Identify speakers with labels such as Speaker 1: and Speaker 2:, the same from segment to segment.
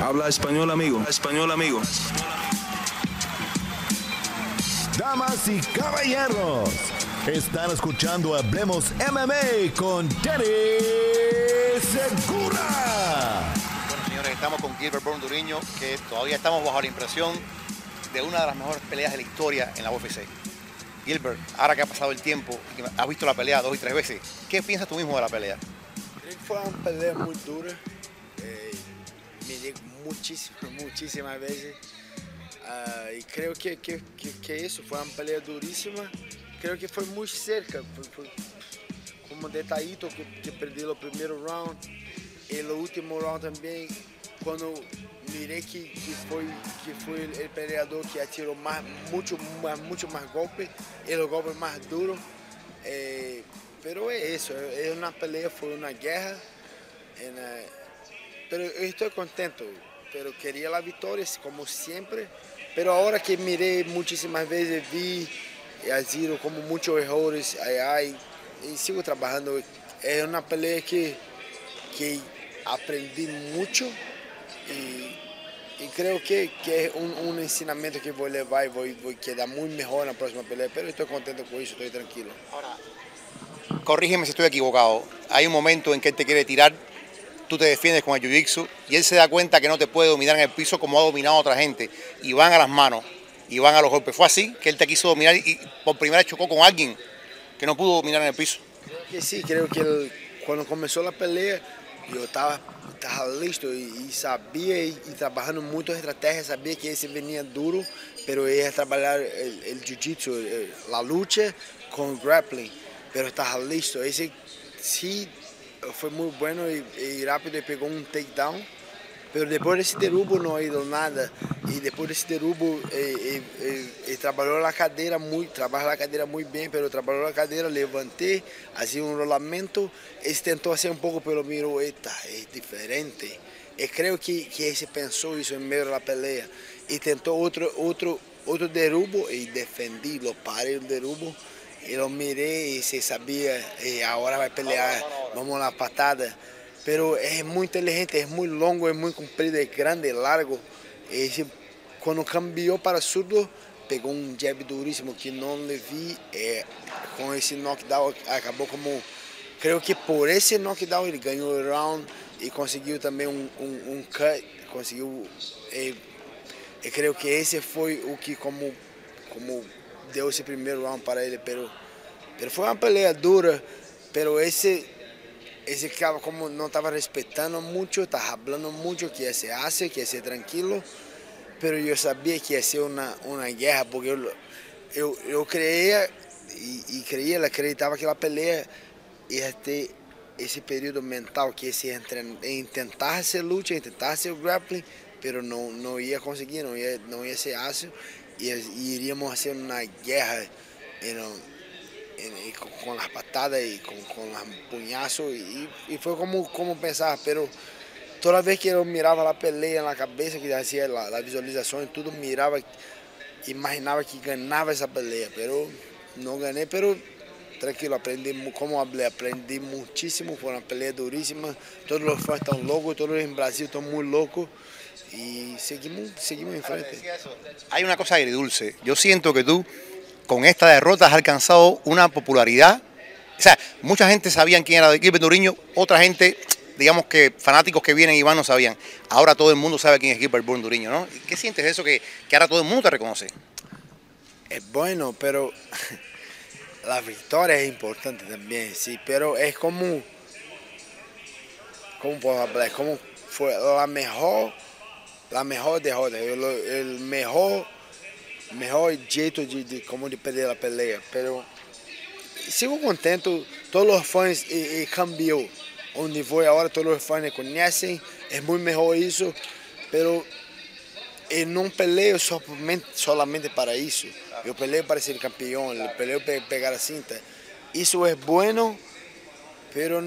Speaker 1: Habla español, amigo. Español, amigo.
Speaker 2: Damas y caballeros, están escuchando Hablemos MMA con Danny Segura.
Speaker 3: Bueno, señores, estamos con Gilbert Burn Duriño, que todavía estamos bajo la impresión de una de las mejores peleas de la historia en la UFC. Gilbert, ahora que ha pasado el tiempo y que has visto la pelea dos y tres veces, ¿qué piensas tú mismo de la pelea?
Speaker 4: Creo que fue una pelea muy dura. Eh, miré muchísimas, muchísimas veces. Ah, y creo que, que, que, que eso fue una pelea durísima. Creo que fue muy cerca. Fue, fue como detallito que, que perdí el primer round. El último round también, cuando miré que, que, fue, que el, el peleador que atiró más, mucho, más, mucho más golpes, y los golpes más duros. Eh, pero es eso, es una pelea, fue una guerra. en, eh, pero estoy contento, pero quería la victoria, como siempre. Pero ahora que miré muchísimas veces, vi a Zero como muchos errores, ay, ay, y sigo trabajando. Es una pelea que, que aprendí mucho y, creo que, que es un, un, ensinamiento que voy a llevar y voy, voy a quedar muy mejor en la próxima pelea. Pero estoy contento con eso, estoy tranquilo.
Speaker 3: Ahora, corrígeme si estoy equivocado. Hay un momento en que te quiere tirar, tú te defiendes con el jiu-jitsu y él se da cuenta que no te puede dominar en el piso como ha dominado a otra gente y van a las manos y van a los golpes. Fue así que él te quiso dominar y por primera vez chocó con alguien que no pudo dominar en el piso.
Speaker 4: Que sí, creo que cuando comenzó la pelea yo estaba, estaba listo y, sabía y, y, trabajando muchas estrategias, sabía que ese venía duro, pero iba a trabajar el, el jiu-jitsu, la lucha con grappling, pero estaba listo. Ese sí fue muy bueno y rápido y pegó un takedown, pero después de ese derrubo ha ido nada. Y después de ese derrubo eh, trabajó la cadera muy, trabaja la cadera muy bien, pero trabajó la cadera, levanté, hacía un rolamento, tentou hacer un poco, pero miró, esta es diferente. Y creo que, que ese pensó eso en medio de la pelea. Y tentó otro, otro, otro derrubo y defendí, lo paré el derrubo. Y lo miré y se sabía, y ahora va a pelear, vamos la patada. Pero es muy inteligente, es muy longo, es muy comprido, es grande, largo. Esse, quando cambiou para surdo, pegou um jab duríssimo que não le vi. É, com esse knockdown, acabou como. Creio que por esse knockdown ele ganhou o round e conseguiu também um, um, um cut. Conseguiu. E, e creio que esse foi o que como, como deu esse primeiro round para ele. Pero, pero foi uma pelea dura, pero esse ese que como no estaba respetando mucho, estaba hablando mucho que se hace, que se tranquilo, pero yo sabía que iba a ser una, una guerra, porque yo, yo, yo creía y, y, creía, que la pelea iba a ter esse período mental, que esse intentar hacer lucha, intentar hacer grappling, pero no, no ia conseguir, no ia, no ia ser ácido, y, y iríamos a hacer una guerra, you know, y con, con, las patadas y con, con los puñazos y, y, fue como, como pensaba, pero toda vez que yo miraba la pelea en la cabeza, que hacía la, la visualización y todo, miraba, imaginaba que ganaba esa pelea, pero no gané, pero tranquilo, aprendí, como hablé, aprendí muchísimo, fue una pelea durísima, todos los fans están locos, todos en Brasil están muy locos y seguimos, seguimos en frente.
Speaker 3: Hay una cosa agridulce, yo siento que tú con esta derrota has alcanzado una popularidad. O sea, mucha gente sabía quién era Gilbert Duriño, otra gente, digamos que fanáticos que vienen y van no sabían. Ahora todo el mundo sabe quién es Gilbert Burn Duriño, ¿no? ¿Qué sientes de eso que, ahora todo el mundo te reconoce?
Speaker 4: Es bueno, pero la victoria es importante también, sí, pero es como, ¿cómo puedo hablar? Como fue la mejor, la mejor derrota, el, el mejor mejor jeito de, de, como de perder a pelea, pero sigo contento, todos os fãs e, e cambiou, onde foi agora todos os fãs me conhecem, é muito melhor isso, pero eu não peleio somente, solamente para isso, eu peleio para ser campeão, eu peleio para pegar a cinta, isso é bueno, pero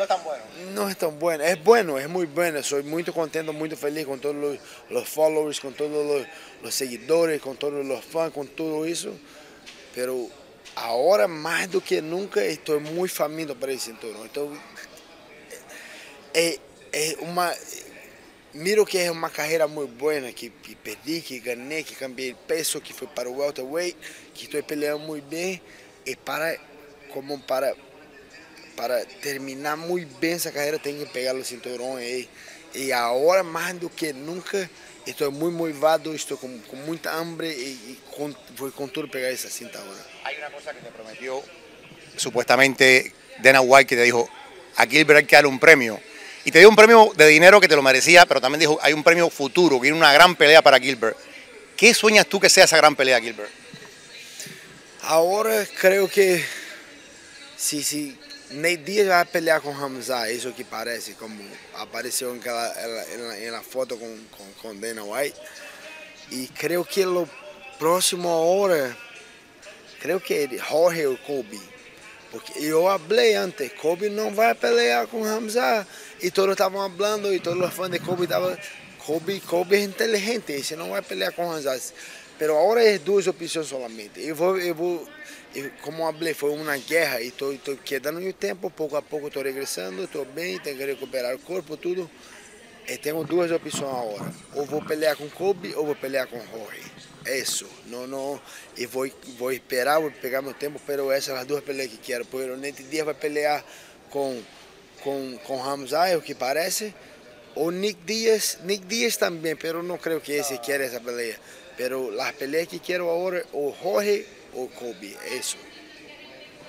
Speaker 3: no es tan bueno.
Speaker 4: No es tan bueno. Es bueno, es muy bueno. Soy muy contento, muy feliz con todos los, los followers, con todos los, los, seguidores, con todos los fans, con todo eso. Pero ahora más do que nunca estoy muy faminto para ese cinturón. Estoy, es, es, una, miro que é uma carreira muito boa, que, que perdi, que ganhei, que cambiei peso, que fui para o welterweight, que estou peleando muito bem e para como para para terminar muito bem essa carreira tenho que pegar o cinturão aí e agora mais do que nunca estou muito motivado, estou com, com muita hambre e, e con, vou com tudo pegar essa cinta agora.
Speaker 3: Hay una cosa que te prometió supuestamente Dana White que te dijo, a Gilbert hay que darle un premio. Y te dio un premio de dinero que te lo merecía, pero también dijo, hay un premio futuro, que viene una gran pelea para Gilbert. ¿Qué sueñas tú que sea esa gran pelea, Gilbert?
Speaker 4: Ahora creo que si, si Nate Diaz vai pelear com Hamza, isso que parece, como apareceu naquela, na, na foto com, com, com Dana White. E creio que no próximo hora, creio que é Jorge ou Kobe. Porque eu falei antes, Kobe não vai pelear com Hamza. E todos estavam falando, e todos os fãs de Kobe estavam. Kobe, Kobe é inteligente, ele não vai pelear com Hamza. Pero agora é duas opções solamente. Vou, eu vou, eu, como falei, foi uma guerra e estou quedando no tempo, pouco a pouco estou regressando, estou bem, tenho que recuperar o corpo, tudo. E tenho duas opções agora. Ou vou pelear com Kobe ou vou pelear com Jorge. É isso. Não, não. E vou, vou esperar, vou pegar meu tempo, pero essas são as duas peleas que quero. Porque o Nete Dias vai pelear com, com, com é o que parece. Ou Nick Dias, Nick Dias também, pero não creio que esse quer essa peleia. Pero las peleas que quiero ahora, o Jorge o Kobe, eso.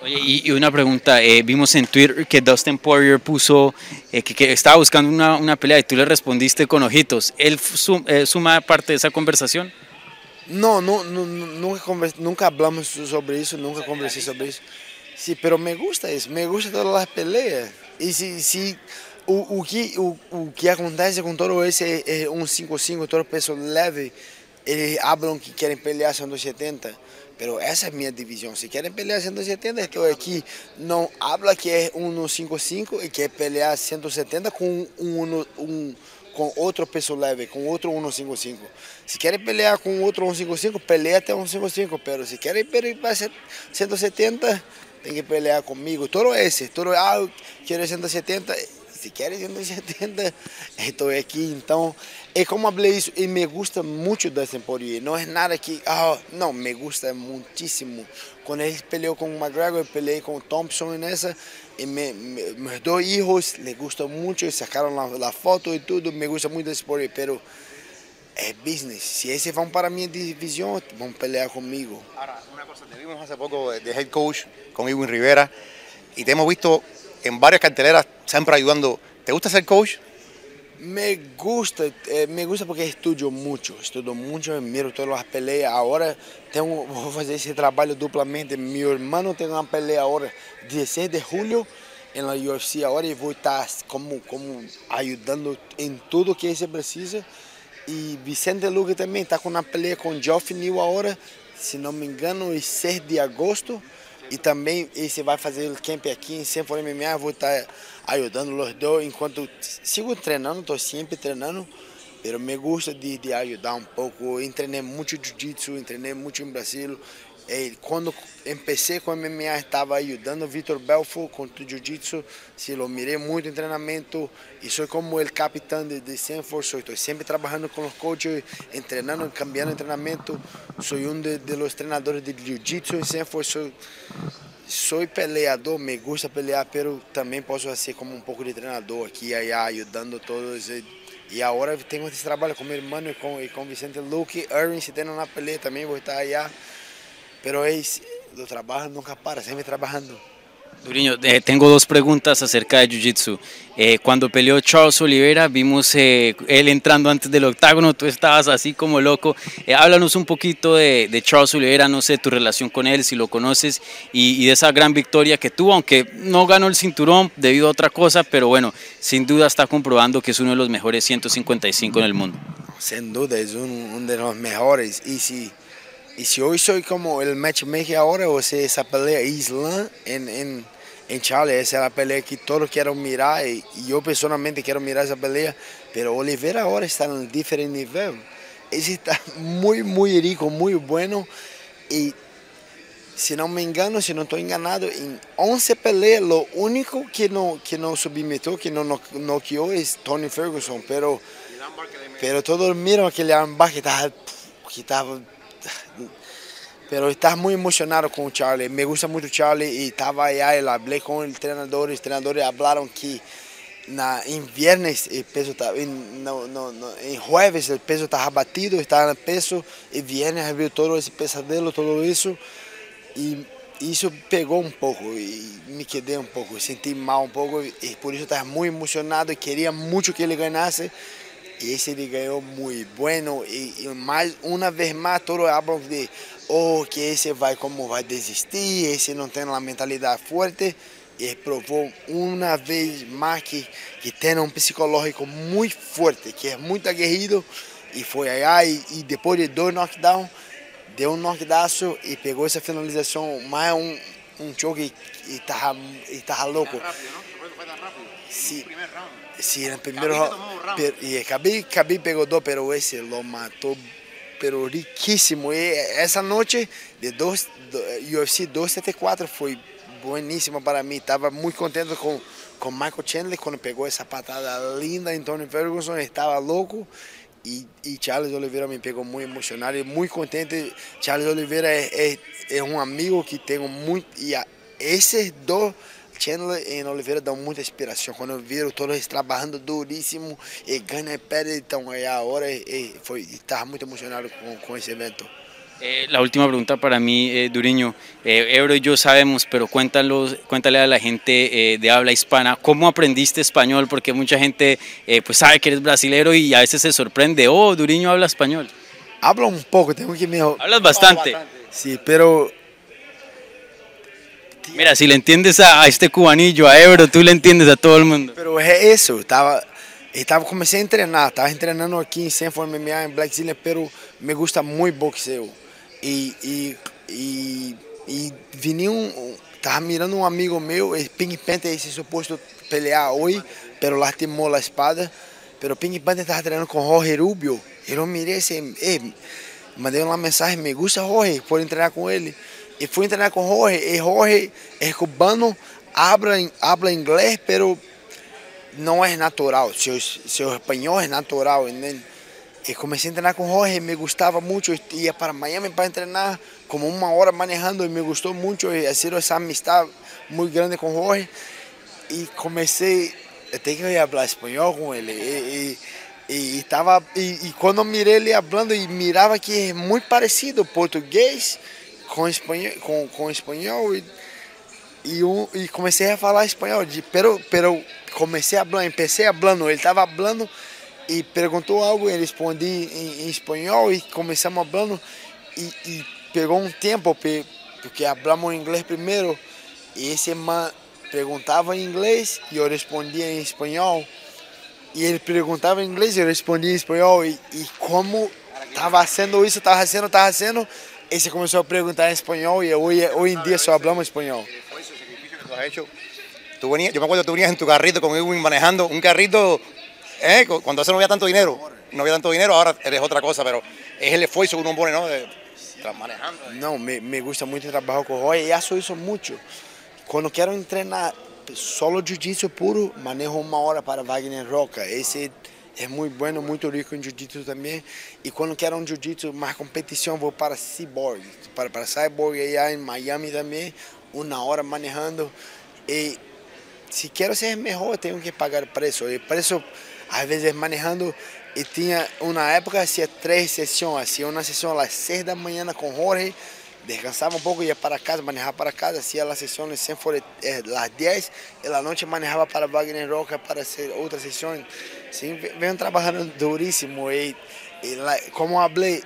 Speaker 5: Oye, y, y una pregunta, eh, vimos en Twitter que Dustin Poirier puso eh, que, que, estaba buscando una, una, pelea y tú le respondiste con ojitos. ¿Él sum, eh, suma parte de esa conversación?
Speaker 4: No, no, no nunca, nunca hablamos sobre eso, nunca conversé sobre eso. Sí, pero me gusta eso, me gusta todas las peleas. Y si, si o, o, que, o, o que acontece com todo esse é, é um 5-5, todo peso leve, eles falam que querem pelear 170, pero essa é a minha divisão. Se querem pelear 170, estou aqui. Não habla que é 155 e quer pelear 170 com um, com outro peso leve, com outro 155. Se querem pelear com outro 155, peleia até 155, pero se querem pelear para 170, tem que pelear comigo. Todo esse, todo, ah, quero 170, se querem 170, estou aqui. Então, é como falei isso, e me gusta muito desse Poirier. Não é nada que, ah, não, me gusta muitíssimo. Quando ele peleou com McGregor, com o Thompson nessa, e me, me, meus dois filhos les gostam muito, sacaram a, foto e tudo, me gusta muito desse Poirier, pero é business. Se esses vão para a minha divisão, vão pelear comigo.
Speaker 3: Agora, uma coisa, te vimos hace de head coach com Iwin Rivera, e te hemos visto en varias carteleras siempre ayudando. ¿Te gusta ser coach?
Speaker 4: Me gusta, eh, me gusta porque estudio mucho, estudio mucho, miro todas las peleas. Ahora tengo, voy a hacer ese trabajo duplamente. Mi hermano tiene una pelea ahora, 16 de julio, en la UFC ahora y voy a estar como, como ayudando en todo que se precisa. Y Vicente Luque también está con una pelea con Geoff New ahora, se não me engano, em 6 de agosto. E também esse vai fazer o camp aqui em Sanford MMA, vou estar ajudando os dois enquanto sigo treinando, estou sempre treinando, mas me gusta de, de ajudar um pouco. Treinei muito jiu-jitsu, treinei muito em Brasil. E quando comecei com MMA, estava ajudando o Vitor Belfort com o jiu-jitsu. Se lo mirei muito em treinamento e sou como o capitão de, de Sanford. Estou sempre trabalhando com os coaches, treinando, cambiando treinamento. Sou um de, de los treinadores de jiu-jitsu em Sanford. Sou, sou peleador, me gusta pelear, pero também posso ser como um pouco de treinador aqui, aí, ajudando todos. E, agora tenho esse trabalho com meu irmão e com, e com Vicente Luque. Irving, se tem uma pelea, também vou estar allá. Pero es, lo trabajo nunca para, siempre trabajando.
Speaker 5: Duriño, eh, tengo dos preguntas acerca de Jiu-Jitsu. Eh, cuando peleó Charles Oliveira, vimos eh, él entrando antes del octágono, tú estabas así como loco. Háblanos un poquito de, de, Charles Oliveira, no sé, tu relación con él, si lo conoces, y, y, de esa gran victoria que tuvo, aunque no ganó el cinturón debido a otra cosa, pero bueno, sin duda está comprobando que es uno de los mejores 155 en el mundo.
Speaker 4: Sin duda, es uno un de los mejores. Y si Y si hoy soy como el matchmaker ahora, o sea, esa pelea Islam en, en, en Charlie, esa es la pelea que todos quieren mirar y, y, yo personalmente quiero mirar esa pelea, pero Oliveira ahora está en un diferente nivel. Ese está muy, muy rico, muy bueno y si no me engano, si no estoy enganado, en 11 peleas, lo único que no, que no submetió, que no noqueó es Tony Ferguson, pero Pero todos miran aquele armbar que estava, que estava pero estás muy emocionado con Charlie. Me gusta mucho Charlie y estaba allá y hablé con el treinador. Los treinadores hablaron que na, en viernes el peso estaba, en, no, no, no, en jueves el peso estaba batido, estaba en peso y viernes viu todo ese pesadelo, todo eso y isso pegou um pouco e me quedei um pouco, senti mal um pouco e por isso estava muito emocionado e queria muito que ele ganhasse esse ele ganhou muito bueno e, e mais uma vez mais todos falam de oh que esse vai como vai desistir, esse não tem uma mentalidade forte e provou uma vez mais que, que tem um psicológico muito forte, que é muito aguerrido. E foi aí e, e depois de dois knockdowns deu um knockdaço e pegou essa finalização mais um, um choque e estava e tava louco. Sí, sí, en el primer round. Y Khabib, Khabib pegou dois, pero esse lo matou, pero riquíssimo. E essa noite de dos, do, UFC 274 foi bueníssima para mim. Estava muito contente com com Michael Chandler quando pegou essa patada linda em Tony Ferguson. Estava louco. E, Charles Oliveira me pegou muito emocionado e muito contente. Charles Oliveira é, é, é um amigo que tenho muito. E a, dois, Chandler e Oliveira, muita inspiração. Quando eu vi todos eles trabalhando duríssimo e ganham pé, então é a hora. E, foi estava muito emocionado com, com esse evento.
Speaker 5: Eh, la última pregunta para mí, eh, Duriño. Eh, Ebro y yo sabemos, pero cuéntalos, cuéntale a la gente eh, de habla hispana, ¿cómo aprendiste español? Porque mucha gente eh, pues sabe que eres brasilero y a veces se sorprende, oh, Duriño habla español.
Speaker 4: Hablo un poco, tengo que mejor.
Speaker 5: Hablas bastante.
Speaker 4: Sí, pero
Speaker 5: Mira, si le entiendes a, a este cubanillo, a Ebro, tú le entiendes a todo el mundo.
Speaker 4: Pero es eso, estaba, estaba, comecei a treinar, estava treinando aqui em Sanford MMA, em Black Zillion, pero me gusta muito boxeo. E, e, e, e vinha um, estava mirando um amigo meu, Pink Panther, esse suposto pelear hoje, pero lastimou a espada. Pero Pink Panther estava treinando com Jorge Rubio. Eu mirei eh, mandei uma mensagem, me gusta Jorge, por treinar com ele. E fui treinar com Jorge, e Jorge é cubano, habla, habla inglês, pero não é natural. Seu, seu espanhol é natural, entende? E comecei a treinar com Jorge, me gostava muito. Ia para Miami para treinar, como uma hora manejando, e me gostou muito. E sido essa amistade muito grande com Jorge. E comecei, eu tenho que falar espanhol com ele. E, e, e, tava, e, falando, e mirava que é muito parecido português com espanhol, com, espanhol e, um, e comecei a falar espanhol. De, pero, pero comecei a falar, empecei falando, ele estava falando e perguntou algo, eu respondi em, em espanhol e começamos falando. E, e pegou um tempo porque falamos inglês primeiro. E esse man perguntava em inglês e eu respondia em espanhol. E ele perguntava em inglês e eu respondia em espanhol. E, e como estava sendo isso, estava sendo, estava sendo ese comenzó a preguntar en español y hoy, hoy en día solo hablamos español.
Speaker 3: Tú venías, yo me acuerdo tú venías en tu carrito con Edwin manejando un carrito, eh, cuando hace no había tanto dinero, no había tanto dinero, ahora eres otra cosa, pero es el esfuerzo que uno pone, ¿no? De, manejando.
Speaker 4: No, me, me gusta mucho el trabajo con Roy y hago eso mucho. Cuando quiero entrenar solo jiu-jitsu puro, manejo uma hora para Wagner Roca. Esse é muito bueno, muito rico em jiu-jitsu também. E quando quero um jiu-jitsu mais competição, vou para Cyborg, para, para Cyborg aí em Miami também, uma hora manejando. E se quero ser melhor, tenho que pagar preço. E preço, às vezes, manejando. E tinha, uma época, hacía três sessões. Hacía uma sessão às seis da manhã com Jorge, descansava um pouco, ia para casa, manejava para casa, hacía as sessões às 10, e à noite manejava para Wagner Roca para fazer outras sessões. Sim, venho trabalhando duríssimo e, e como falei,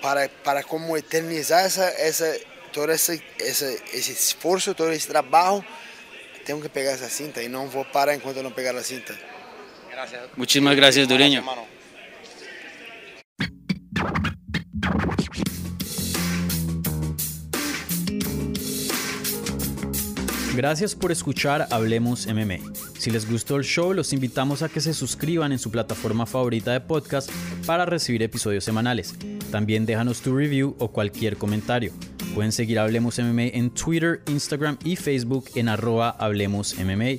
Speaker 4: para, para como eternizar essa, essa, todo esse, esse esforço, todo esse trabalho, tenho que pegar essa cinta e não vou parar enquanto não pegar a cinta.
Speaker 5: Gracias. Muchísimas gracias, Dureño. Gracias por escuchar Hablemos MMA. Si les gustó el show, los invitamos a que se suscriban en su plataforma favorita de podcast para recibir episodios semanales. También déjanos tu review o cualquier comentario. Pueden seguir Hablemos MMA en Twitter, Instagram y Facebook en arroba Hablemos MMA